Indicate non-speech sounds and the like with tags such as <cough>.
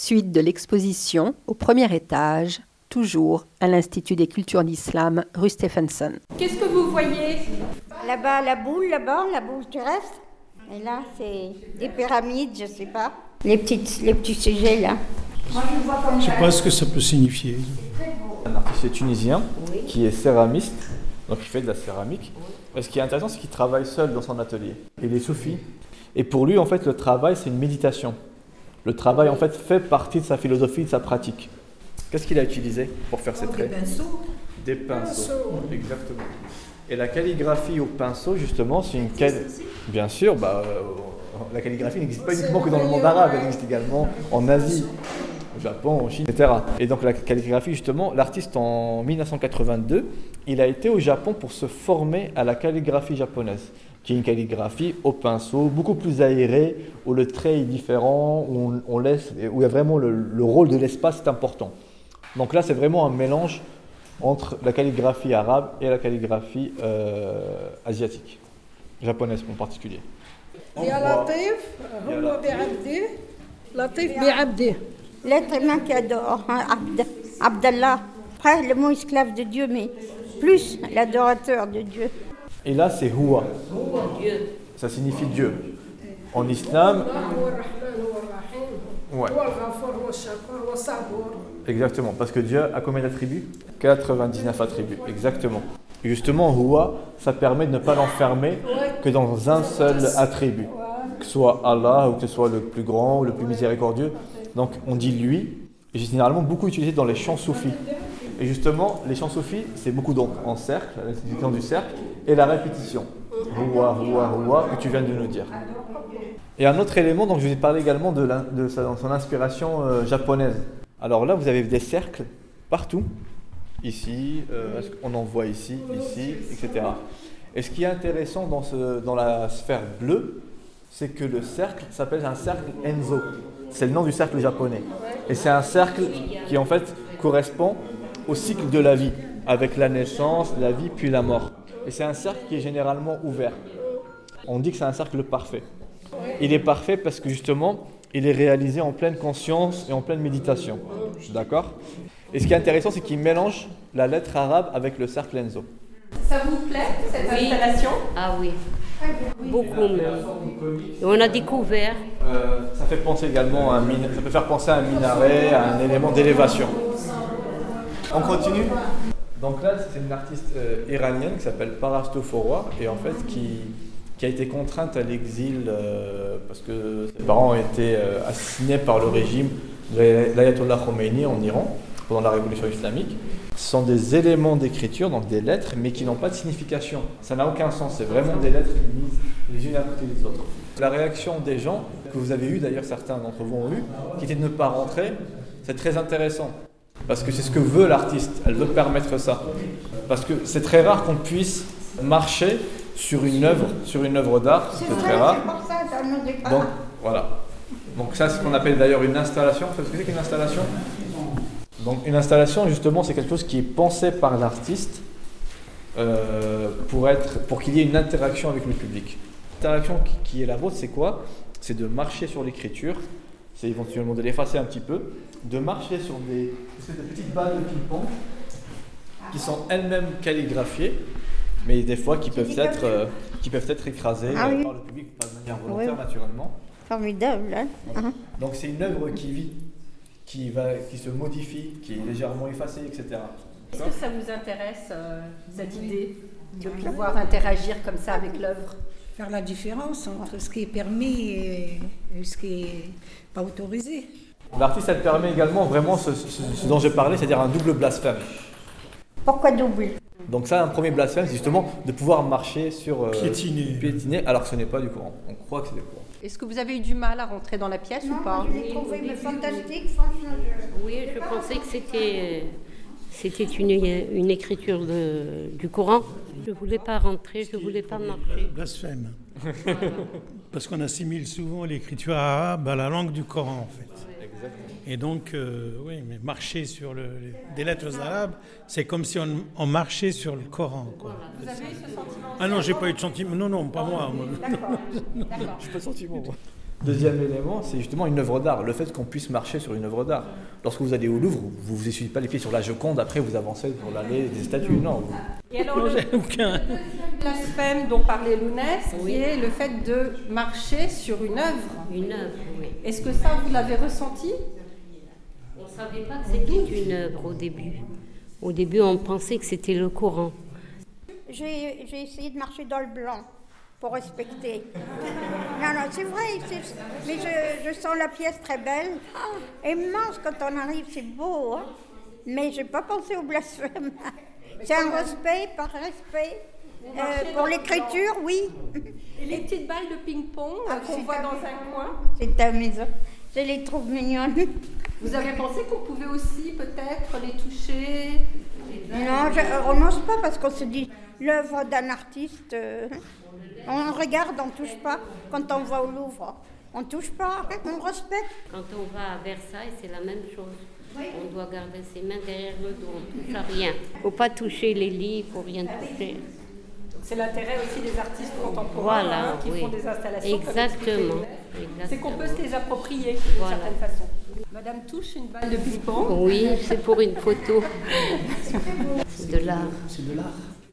Suite de l'exposition au premier étage, toujours à l'Institut des cultures d'islam rue Stephenson. Qu'est-ce que vous voyez? Là-bas, la boule, là-bas, la boule terrestre. Et là, c'est des pyramides, je sais pas. Les, petites, les petits sujets là. Je ne sais pas ce que ça peut signifier. Un artiste tunisien qui est céramiste, donc il fait de la céramique. Et ce qui est intéressant, c'est qu'il travaille seul dans son atelier. Il est soufi. Et pour lui, en fait, le travail, c'est une méditation. Le travail, en fait, fait partie de sa philosophie, de sa pratique. Qu'est-ce qu'il a utilisé pour faire ses traits Des pinceaux. Des pinceaux. Exactement. Et la calligraphie au pinceau, justement, c'est une cal... Bien sûr, bah, euh, la calligraphie n'existe pas uniquement que dans le monde arabe, elle existe également en Asie, au Japon, en Chine, etc. Et donc la calligraphie, justement, l'artiste en 1982, il a été au Japon pour se former à la calligraphie japonaise, qui est une calligraphie au pinceau, beaucoup plus aérée, où le trait est différent, où on, on laisse, où il y a vraiment le, le rôle de l'espace est important. Donc là, c'est vraiment un mélange entre la calligraphie arabe et la calligraphie euh, asiatique, japonaise en particulier. On يا voit- لطيف يا هو لطيف. بعبده لطيف بعبده L'être humain qui adore, hein, Abd, Abdallah. Après, le mot esclave de Dieu, mais plus l'adorateur de Dieu. Et là, c'est Huwa. Ça signifie Dieu. En islam. Ouais. Exactement, parce que Dieu a combien d'attributs? 99 attributs, exactement. Justement, Huwa, ça permet de ne pas l'enfermer que dans un seul attribut, que ce soit Allah ou que ce soit le plus grand ou le plus miséricordieux. Donc on dit lui, et généralement beaucoup utilisé dans les chants soufis. Et justement, les chants soufis, c'est beaucoup donc en cercle, la signification du cercle et la répétition. Huwa, Huwa, Huwa, que tu viens de nous dire. Et un autre élément, donc je vous ai parlé également de, son inspiration euh, japonaise. Alors là, vous avez des cercles partout, ici, euh, qu'on en voit ici, ici, etc. Et ce qui est intéressant dans la sphère bleue, c'est que le cercle s'appelle un cercle Enzo. C'est le nom du cercle japonais. Et c'est un cercle qui en fait correspond au cycle de la vie, avec la naissance, la vie, puis la mort. Et c'est un cercle qui est généralement ouvert. On dit que c'est un cercle parfait. Il est parfait parce que justement, il est réalisé en pleine conscience et en pleine méditation. D'accord? Et ce qui est intéressant, c'est qu'il mélange la lettre arabe avec le cercle Enzo. Ça vous plaît, cette Oui. installation? Ah oui, beaucoup même. Et on a découvert, Euh, ça fait penser également à un min- ça peut faire penser à un minaret, à un élément d'élévation. On continue? Donc là, c'est une artiste euh, iranienne qui s'appelle Parasto Foroua et en fait qui, qui a été contrainte à l'exil euh, parce que ses parents ont été euh, assassinés par le régime de l'Ayatollah Khomeini en Iran pendant la révolution islamique. Ce sont des éléments d'écriture, donc des lettres, mais qui n'ont pas de signification. Ça n'a aucun sens, c'est vraiment des lettres mises les unes à côté des autres. La réaction des gens, que vous avez eu d'ailleurs, certains d'entre vous ont eu, qui était de ne pas rentrer, c'est très intéressant. Parce que c'est ce que veut l'artiste, elle veut permettre ça. Parce que c'est très rare qu'on puisse marcher sur une œuvre, sur une œuvre d'art, c'est très rare. Donc voilà. Donc ça, c'est ce qu'on appelle d'ailleurs une installation. Vous savez ce que c'est qu'une installation? Donc une installation, justement, c'est quelque chose qui est pensé par l'artiste euh, pour, être, pour qu'il y ait une interaction avec le public. L'interaction qui, qui est la vôtre, c'est quoi? C'est de marcher sur l'écriture, c'est éventuellement de l'effacer un petit peu, de marcher sur des, espèces de petites balles de ping-pong qui sont elles-mêmes calligraphiées, mais des fois qui peuvent être, euh, qui peuvent être écrasées Ah euh, oui. par le public, pas de manière volontaire Oui. naturellement. Formidable, hein Hein. Donc c'est une œuvre qui vit, qui, va, qui se modifie, qui est légèrement effacée, etc. Est-ce que ça vous intéresse, euh, cette idée de pouvoir interagir comme ça avec l'œuvre? Faire la différence entre ce qui est permis et, et ce qui est pas autorisé. L'artiste, elle permet également vraiment ce, ce- ce dont j'ai parlé, c'est-à-dire un double blasphème. Pourquoi double? Donc ça, un premier blasphème, c'est justement de pouvoir marcher sur... euh, Piétiner. piétiner, alors que ce n'est pas du courant. On croit que c'est du courant. Est-ce que vous avez eu du mal à rentrer dans la pièce ou pas? je l'ai trouvé mais fantastique, franchement. je- oui, je pensais que c'était, c'était une, une écriture de- du Coran. Je ne voulais pas rentrer, je ne voulais pas marcher. Blasphème. <laughs> Parce qu'on assimile souvent l'écriture arabe à la langue du Coran, en fait. Et donc, euh, oui, mais marcher sur le, les- des lettres arabes, c'est comme si on, on marchait sur le Coran. Quoi. Vous avez eu ce sentiment Ah non, j'ai pas eu de sentiment. Non, non, pas moi. moi. <laughs> Je pas de sentiment, moi. Deuxième élément, c'est justement une œuvre d'art, le fait qu'on puisse marcher sur une œuvre d'art. Lorsque vous allez au Louvre, vous vous essuyez pas les pieds sur la Joconde, après vous avancez pour l'allée des statues. Non, vous- Et alors, Non, le aucun. blasphème dont parlait Lounès, qui est le fait de marcher sur une œuvre. Une œuvre, oui. Est-ce que ça, vous l'avez ressenti? On ne savait pas que c'était une œuvre au début. Au début, on pensait que c'était le Coran. J'ai essayé de marcher dans le blanc pour respecter. Non, non, c'est vrai, mais je, je sens la pièce très belle. Ah, immense quand on arrive, c'est beau, hein. mais j'ai pas pensé au blasphème. C'est un respect par respect. Euh, pour l'écriture, oui. Et les petites balles de ping-pong euh, Ah, qu'on c'est voit dans un coin C'est amusant. Je les trouve mignonnes. Vous avez pensé qu'on pouvait aussi peut-être les toucher Non, je, on n'ose pas parce qu'on se dit l'œuvre d'un artiste, euh, on regarde, on touche pas. Quand on va au Louvre, on touche pas, on respecte. Quand on va à Versailles, c'est la même chose. On doit garder ses mains derrière le dos, on ne touche à rien. Il ne faut pas toucher les lits, il ne faut rien toucher. C'est l'intérêt aussi des artistes contemporains Voilà, hein, qui oui. font des installations. Exactement. C'est qu'on peut se les approprier d'une Voilà. certaine façon. Madame touche une balle de ping-pong. Oui, c'est pour une photo. <laughs> C'est de l'art. C'est de l'art.